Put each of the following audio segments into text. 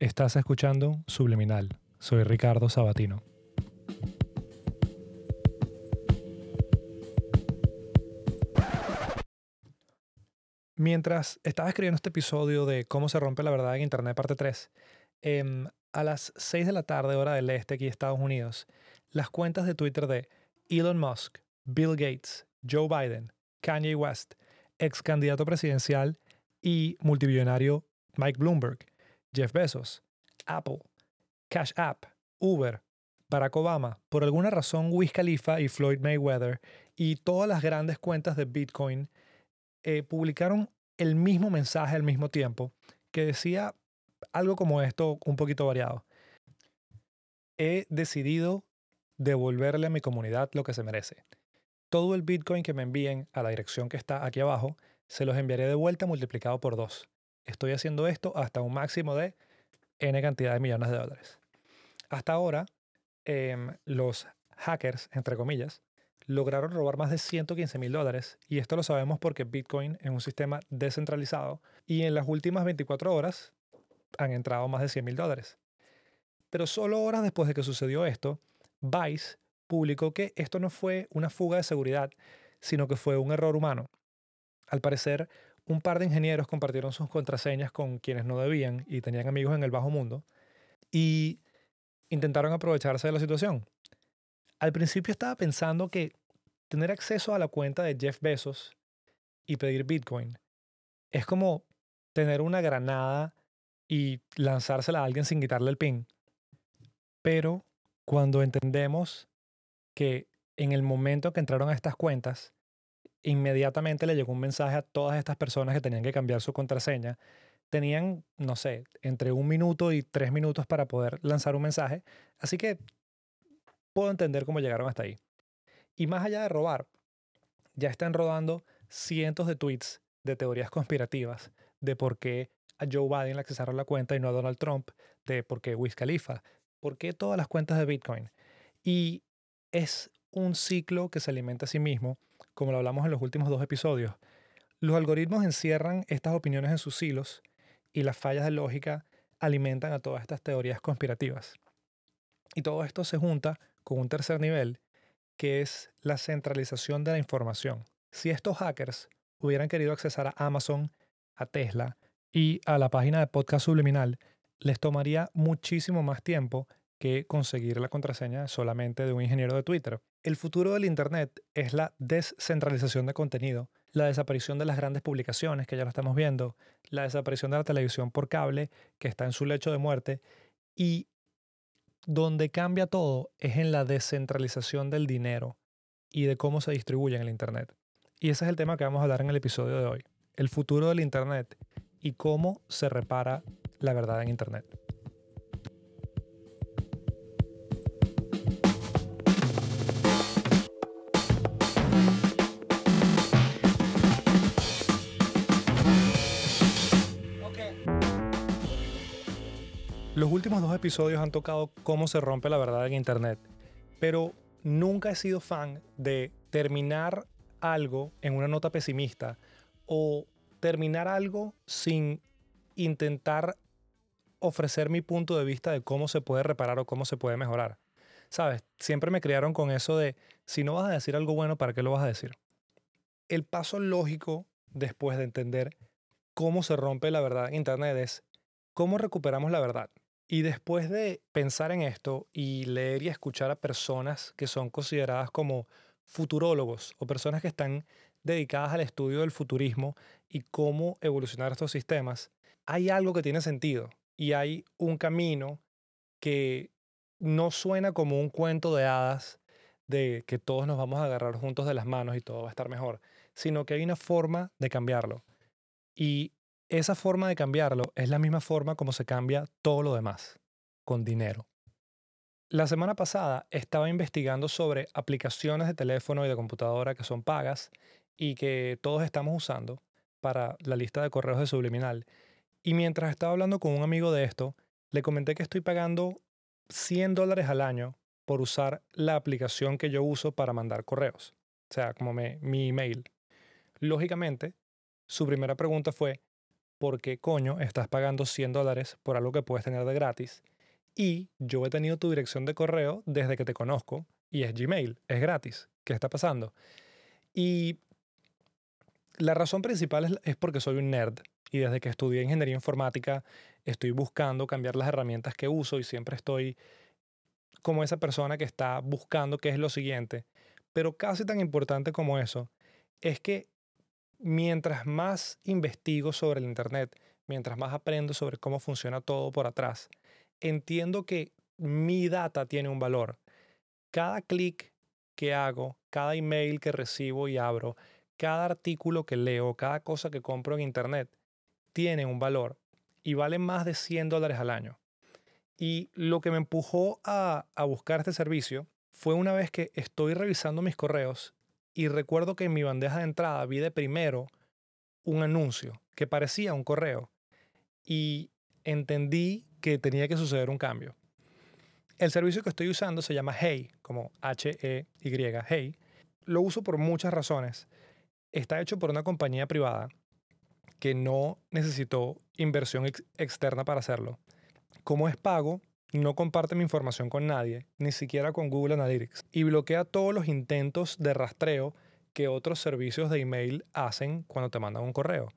Estás escuchando Subliminal. Soy Ricardo Sabatino. Mientras estaba escribiendo este episodio de Cómo se rompe la verdad en Internet, parte 3, em, a las 6 de la tarde, hora del este, aquí Estados Unidos, las cuentas de Twitter de Elon Musk, Bill Gates, Joe Biden, Kanye West, ex candidato presidencial y multimillonario Mike Bloomberg, Jeff Bezos, Apple, Cash App, Uber, Barack Obama, por alguna razón Wiz Khalifa y Floyd Mayweather y todas las grandes cuentas de Bitcoin eh, publicaron el mismo mensaje al mismo tiempo que decía algo como esto, un poquito variado. He decidido devolverle a mi comunidad lo que se merece. Todo el Bitcoin que me envíen a la dirección que está aquí abajo, se los enviaré de vuelta multiplicado por dos. Estoy haciendo esto hasta un máximo de N cantidad de millones de dólares. Hasta ahora, em, los hackers, entre comillas, lograron robar más de 115 mil dólares y esto lo sabemos porque Bitcoin es un sistema descentralizado y en las últimas 24 horas han entrado más de 100 mil dólares. Pero solo horas después de que sucedió esto, Vice publicó que esto no fue una fuga de seguridad, sino que fue un error humano. Al parecer, un par de ingenieros compartieron sus contraseñas con quienes no debían y tenían amigos en el bajo mundo y intentaron aprovecharse de la situación. Al principio estaba pensando que tener acceso a la cuenta de Jeff Bezos y pedir Bitcoin es como tener una granada y lanzársela a alguien sin quitarle el pin. Pero cuando entendemos que en el momento que entraron a estas cuentas, inmediatamente le llegó un mensaje a todas estas personas que tenían que cambiar su contraseña. Tenían, no sé, entre un minuto y tres minutos para poder lanzar un mensaje. Así que puedo entender cómo llegaron hasta ahí. Y más allá de robar, ya están rodando cientos de tweets de teorías conspirativas de por qué a Joe Biden le accesaron la cuenta y no a Donald Trump, de por qué Wiz Khalifa, por qué todas las cuentas de Bitcoin. Y es un ciclo que se alimenta a sí mismo, como lo hablamos en los últimos dos episodios. Los algoritmos encierran estas opiniones en sus hilos y las fallas de lógica alimentan a todas estas teorías conspirativas. Y todo esto se junta con un tercer nivel, que es la centralización de la información. Si estos hackers hubieran querido accesar a Amazon, a Tesla y a la página de podcast subliminal, les tomaría muchísimo más tiempo que conseguir la contraseña solamente de un ingeniero de Twitter. El futuro del Internet es la descentralización de contenido, la desaparición de las grandes publicaciones, que ya lo estamos viendo, la desaparición de la televisión por cable, que está en su lecho de muerte, y donde cambia todo es en la descentralización del dinero y de cómo se distribuye en el Internet. Y ese es el tema que vamos a hablar en el episodio de hoy, el futuro del Internet y cómo se repara la verdad en Internet. Últimos dos episodios han tocado cómo se rompe la verdad en Internet, pero nunca he sido fan de terminar algo en una nota pesimista o terminar algo sin intentar ofrecer mi punto de vista de cómo se puede reparar o cómo se puede mejorar. Sabes, siempre me criaron con eso de, si no vas a decir algo bueno, ¿para qué lo vas a decir? El paso lógico después de entender cómo se rompe la verdad en Internet es cómo recuperamos la verdad. Y después de pensar en esto y leer y escuchar a personas que son consideradas como futurólogos o personas que están dedicadas al estudio del futurismo y cómo evolucionar estos sistemas, hay algo que tiene sentido y hay un camino que no suena como un cuento de hadas de que todos nos vamos a agarrar juntos de las manos y todo va a estar mejor, sino que hay una forma de cambiarlo. Y esa forma de cambiarlo es la misma forma como se cambia todo lo demás, con dinero. La semana pasada estaba investigando sobre aplicaciones de teléfono y de computadora que son pagas y que todos estamos usando para la lista de correos de Subliminal. Y mientras estaba hablando con un amigo de esto, le comenté que estoy pagando 100 dólares al año por usar la aplicación que yo uso para mandar correos, o sea, como mi email. Lógicamente, su primera pregunta fue, porque coño, estás pagando 100 dólares por algo que puedes tener de gratis. Y yo he tenido tu dirección de correo desde que te conozco y es Gmail, es gratis. ¿Qué está pasando? Y la razón principal es, es porque soy un nerd y desde que estudié ingeniería informática estoy buscando cambiar las herramientas que uso y siempre estoy como esa persona que está buscando qué es lo siguiente. Pero casi tan importante como eso es que mientras más investigo sobre el Internet, mientras más aprendo sobre cómo funciona todo por atrás, entiendo que mi data tiene un valor. Cada clic que hago, cada email que recibo y abro, cada artículo que leo, cada cosa que compro en Internet, tiene un valor y vale más de 100 dólares al año. Y lo que me empujó a, a buscar este servicio fue una vez que estoy revisando mis correos y recuerdo que en mi bandeja de entrada vi de primero un anuncio que parecía un correo y entendí que tenía que suceder un cambio. El servicio que estoy usando se llama Hey, como H-E-Y, Hey. Lo uso por muchas razones. Está hecho por una compañía privada que no necesitó inversión externa para hacerlo. Como es pago, no comparte mi información con nadie, ni siquiera con Google Analytics, y bloquea todos los intentos de rastreo que otros servicios de email hacen cuando te mandan un correo.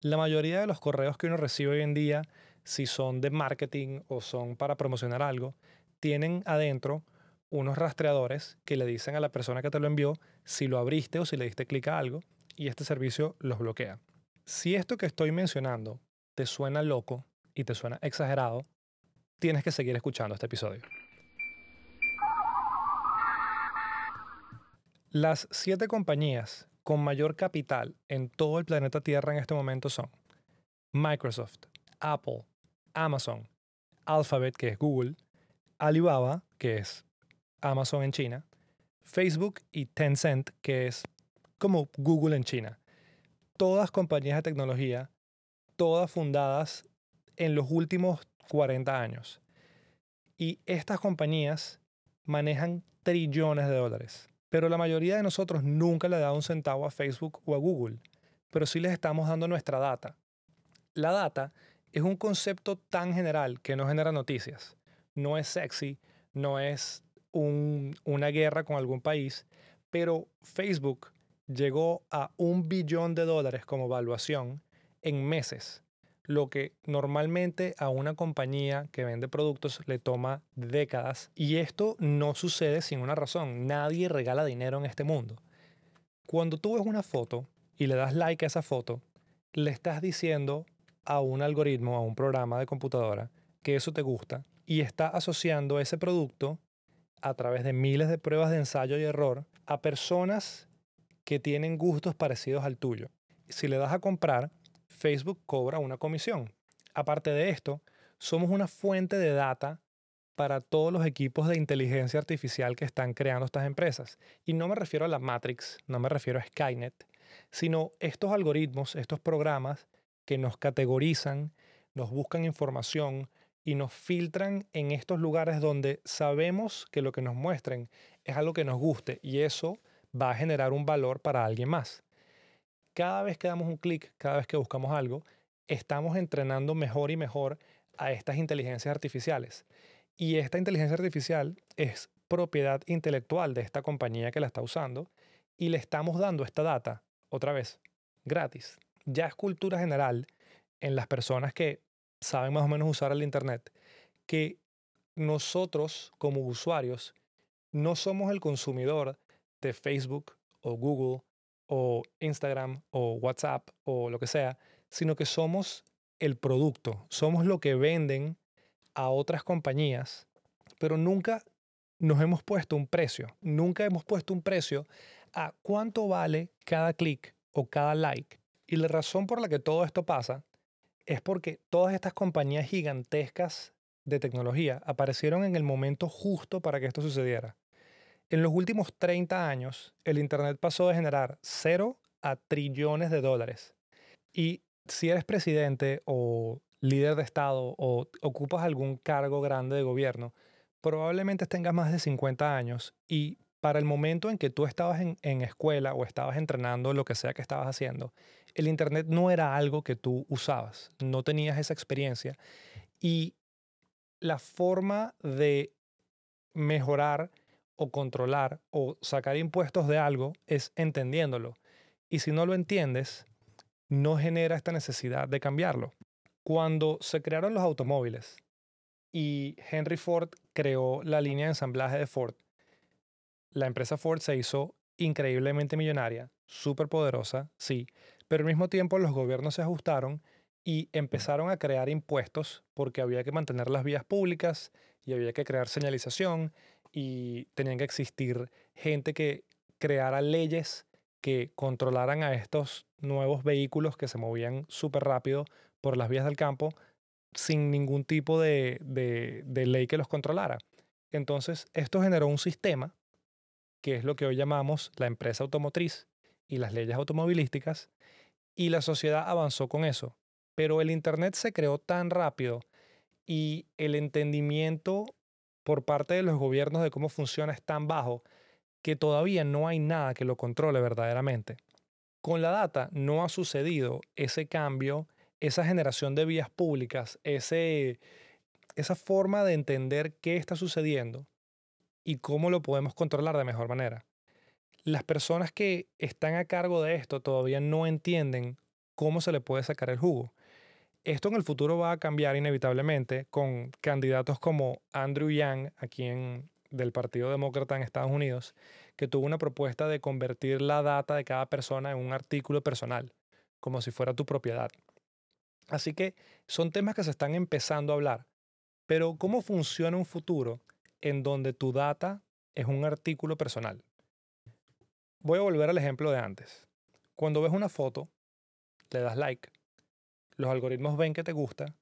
La mayoría de los correos que uno recibe hoy en día, si son de marketing o son para promocionar algo, tienen adentro unos rastreadores que le dicen a la persona que te lo envió si lo abriste o si le diste clic a algo y este servicio los bloquea. Si esto que estoy mencionando te suena loco y te suena exagerado, tienes que seguir escuchando este episodio. Las siete compañías con mayor capital en todo el planeta Tierra en este momento son Microsoft, Apple, Amazon, Alphabet, que es Google, Alibaba, que es Amazon en China, Facebook y Tencent, que es como Google en China. Todas compañías de tecnología, todas fundadas en los últimos 40 años. Y estas compañías manejan trillones de dólares. Pero la mayoría de nosotros nunca le ha dado un centavo a Facebook o a Google, pero sí les estamos dando nuestra data. La data es un concepto tan general que no genera noticias. No es sexy, no es una guerra con algún país, pero Facebook llegó a un billón de dólares como evaluación en meses lo que normalmente a una compañía que vende productos le toma décadas. Y esto no sucede sin una razón. Nadie regala dinero en este mundo. Cuando tú ves una foto y le das like a esa foto, le estás diciendo a un algoritmo, a un programa de computadora, que eso te gusta y está asociando ese producto a través de miles de pruebas de ensayo y error a personas que tienen gustos parecidos al tuyo. Si le das a comprar, Facebook cobra una comisión. Aparte de esto, somos una fuente de data para todos los equipos de inteligencia artificial que están creando estas empresas. Y no me refiero a la Matrix, no me refiero a Skynet, sino estos algoritmos, estos programas que nos categorizan, nos buscan información y nos filtran en estos lugares donde sabemos que lo que nos muestren es algo que nos guste y eso va a generar un valor para alguien más cada vez que damos un clic, cada vez que buscamos algo, estamos entrenando mejor y mejor a estas inteligencias artificiales. Y esta inteligencia artificial es propiedad intelectual de esta compañía que la está usando y le estamos dando esta data, otra vez, gratis. Ya es cultura general en las personas que saben más o menos usar el Internet, que nosotros como usuarios no somos el consumidor de Facebook o Google o Instagram o WhatsApp o lo que sea, sino que somos el producto, somos lo que venden a otras compañías, pero nunca nos hemos puesto un precio, nunca hemos puesto un precio a cuánto vale cada clic o cada like. Y la razón por la que todo esto pasa es porque todas estas compañías gigantescas de tecnología aparecieron en el momento justo para que esto sucediera. En los últimos 30 años, el Internet pasó de generar cero a trillones de dólares. Y si eres presidente o líder de Estado o ocupas algún cargo grande de gobierno, probablemente tengas más de 50 años y para el momento en que tú estabas en, en, escuela o estabas entrenando lo que sea que estabas haciendo, el Internet no era algo que tú usabas, no tenías esa experiencia y la forma de mejorar o controlar o sacar impuestos de algo es entendiéndolo. Y si no lo entiendes, no genera esta necesidad de cambiarlo. Cuando se crearon los automóviles y Henry Ford creó la línea de ensamblaje de Ford, la empresa Ford se hizo increíblemente millonaria, súper poderosa, sí, pero al mismo tiempo los gobiernos se ajustaron y empezaron a crear impuestos porque había que mantener las vías públicas y había que crear señalización y tenían que existir gente que creara leyes que controlaran a estos nuevos vehículos que se movían súper rápido por las vías del campo sin ningún tipo de, de, ley que los controlara. Entonces, esto generó un sistema que es lo que hoy llamamos la empresa automotriz y las leyes automovilísticas, y la sociedad avanzó con eso. Pero el Internet se creó tan rápido y el entendimiento por parte de los gobiernos de cómo funciona es tan bajo que todavía no hay nada que lo controle verdaderamente. Con la data no ha sucedido ese cambio, esa generación de vías públicas, ese, esa forma de entender qué está sucediendo y cómo lo podemos controlar de mejor manera. Las personas que están a cargo de esto todavía no entienden cómo se le puede sacar el jugo. Esto en el futuro va a cambiar inevitablemente con candidatos como Andrew Yang, aquí en, del Partido Demócrata en Estados Unidos, que tuvo una propuesta de convertir la data de cada persona en un artículo personal, como si fuera tu propiedad. Así que son temas que se están empezando a hablar. Pero ¿cómo funciona un futuro en donde tu data es un artículo personal? Voy a volver al ejemplo de antes. Cuando ves una foto, le das like, los algoritmos ven que te gusta,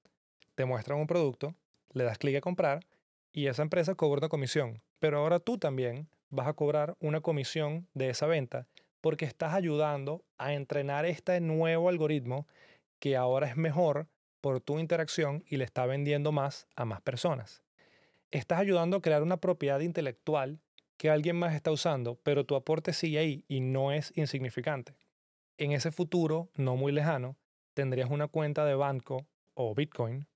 te muestran un producto, le das clic a comprar y esa empresa cobra una comisión. Pero ahora tú también vas a cobrar una comisión de esa venta porque estás ayudando a entrenar este nuevo algoritmo que ahora es mejor por tu interacción y le está vendiendo más a más personas. Estás ayudando a crear una propiedad intelectual que alguien más está usando, pero tu aporte sigue ahí y no es insignificante. En ese futuro no muy lejano, tendrías una cuenta de banco o Bitcoin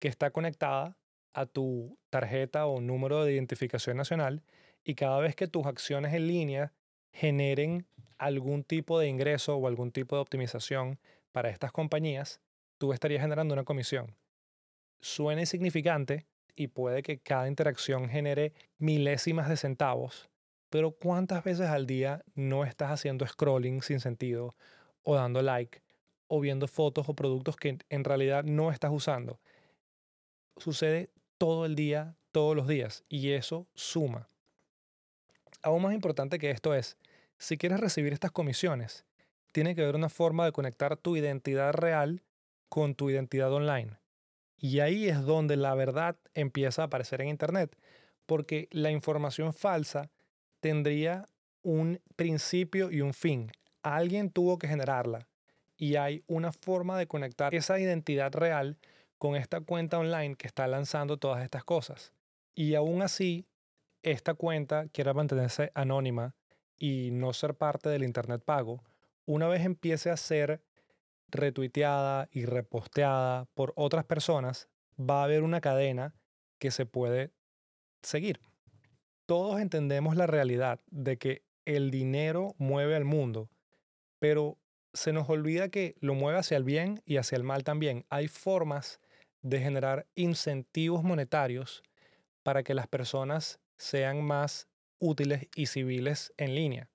que está conectada a tu tarjeta o número de identificación nacional y cada vez que tus acciones en línea generen algún tipo de ingreso o algún tipo de optimización para estas compañías, tú estarías generando una comisión. Suena insignificante y puede que cada interacción genere milésimas de centavos, pero ¿cuántas veces al día no estás haciendo scrolling sin sentido o dando like o viendo fotos o productos que en realidad no estás usando. Sucede todo el día, todos los días, y eso suma. Aún más importante que esto es, si quieres recibir estas comisiones, tiene que haber una forma de conectar tu identidad real con tu identidad online. Y ahí es donde la verdad empieza a aparecer en Internet, porque la información falsa tendría un principio y un fin. Alguien tuvo que generarla y hay una forma de conectar esa identidad real con esta cuenta online que está lanzando todas estas cosas. Y aún así, esta cuenta quiere mantenerse anónima y no ser parte del Internet pago, una vez empiece a ser retuiteada y reposteada por otras personas, va a haber una cadena que se puede seguir. Todos entendemos la realidad de que el dinero mueve al mundo, pero se nos olvida que lo mueve hacia el bien y hacia el mal también. Hay formas de generar incentivos monetarios para que las personas sean más útiles y civiles en línea.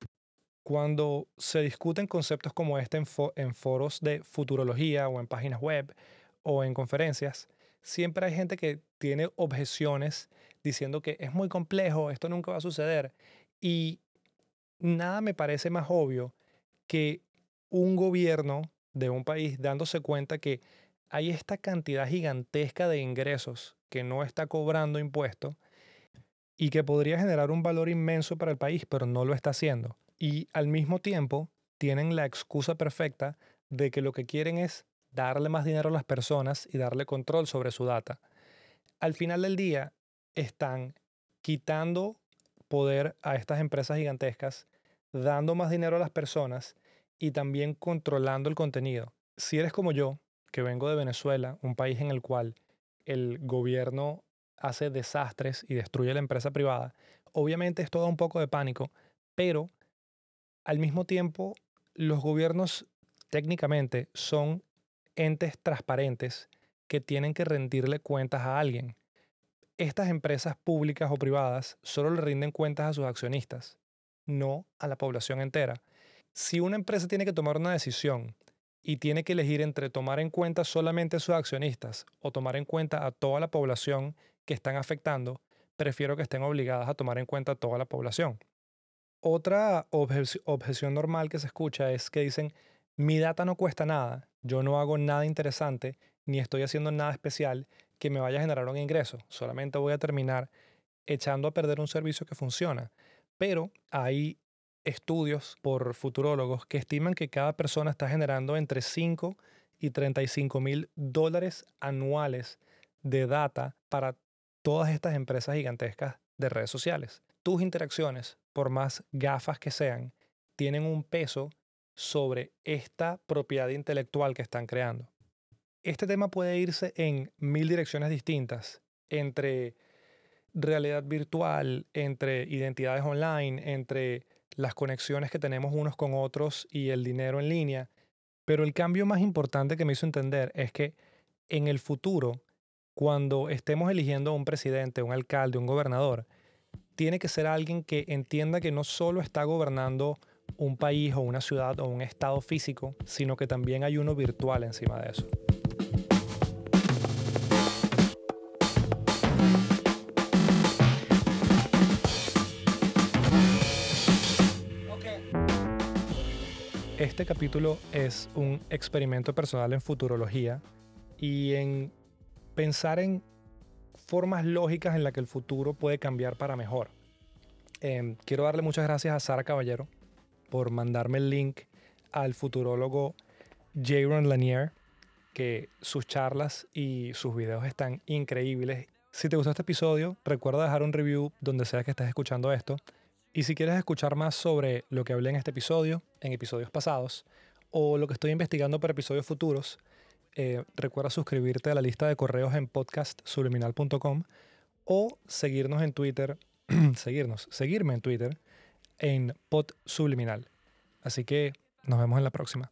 Cuando se discuten conceptos como este en, foros de futurología o en páginas web o en conferencias, siempre hay gente que tiene objeciones diciendo que es muy complejo, esto nunca va a suceder. Y nada me parece más obvio que un gobierno de un país dándose cuenta que hay esta cantidad gigantesca de ingresos que no está cobrando impuestos y que podría generar un valor inmenso para el país, pero no lo está haciendo. Y al mismo tiempo tienen la excusa perfecta de que lo que quieren es darle más dinero a las personas y darle control sobre su data. Al final del día están quitando poder a estas empresas gigantescas, dando más dinero a las personas y también controlando el contenido. Si eres como yo, que vengo de Venezuela, un país en el cual el gobierno hace desastres y destruye la empresa privada, obviamente esto da un poco de pánico, pero al mismo tiempo los gobiernos técnicamente son entes transparentes que tienen que rendirle cuentas a alguien. Estas empresas públicas o privadas solo le rinden cuentas a sus accionistas, no a la población entera. Si una empresa tiene que tomar una decisión y tiene que elegir entre tomar en cuenta solamente a sus accionistas o tomar en cuenta a toda la población que están afectando, prefiero que estén obligadas a tomar en cuenta a toda la población. Otra objeción normal que se escucha es que dicen, mi data no cuesta nada, yo no hago nada interesante, ni estoy haciendo nada especial que me vaya a generar un ingreso, solamente voy a terminar echando a perder un servicio que funciona. Pero hay estudios por futurólogos que estiman que cada persona está generando entre 5 y 35 mil dólares anuales de data para todas estas empresas gigantescas de redes sociales. Tus interacciones, por más gafas que sean, tienen un peso sobre esta propiedad intelectual que están creando. Este tema puede irse en mil direcciones distintas, entre realidad virtual, entre identidades online, entre las conexiones que tenemos unos con otros y el dinero en línea. Pero el cambio más importante que me hizo entender es que en el futuro, cuando estemos eligiendo a un presidente, un alcalde, un gobernador, tiene que ser alguien que entienda que no solo está gobernando un país o una ciudad o un estado físico, sino que también hay uno virtual encima de eso. Este capítulo es un experimento personal en futurología y en pensar en formas lógicas en las que el futuro puede cambiar para mejor. Em, quiero darle muchas gracias a Sara Caballero por mandarme el link al futurólogo Jaron Lanier, que sus charlas y sus videos están increíbles. Si te gustó este episodio, recuerda dejar un review donde sea que estés escuchando esto. Y si quieres escuchar más sobre lo que hablé en este episodio, en episodios pasados, o lo que estoy investigando para episodios futuros, eh, recuerda suscribirte a la lista de correos en podcastsubliminal.com o seguirnos en Twitter, seguirnos, seguirme en Twitter en podsubliminal. Así que nos vemos en la próxima.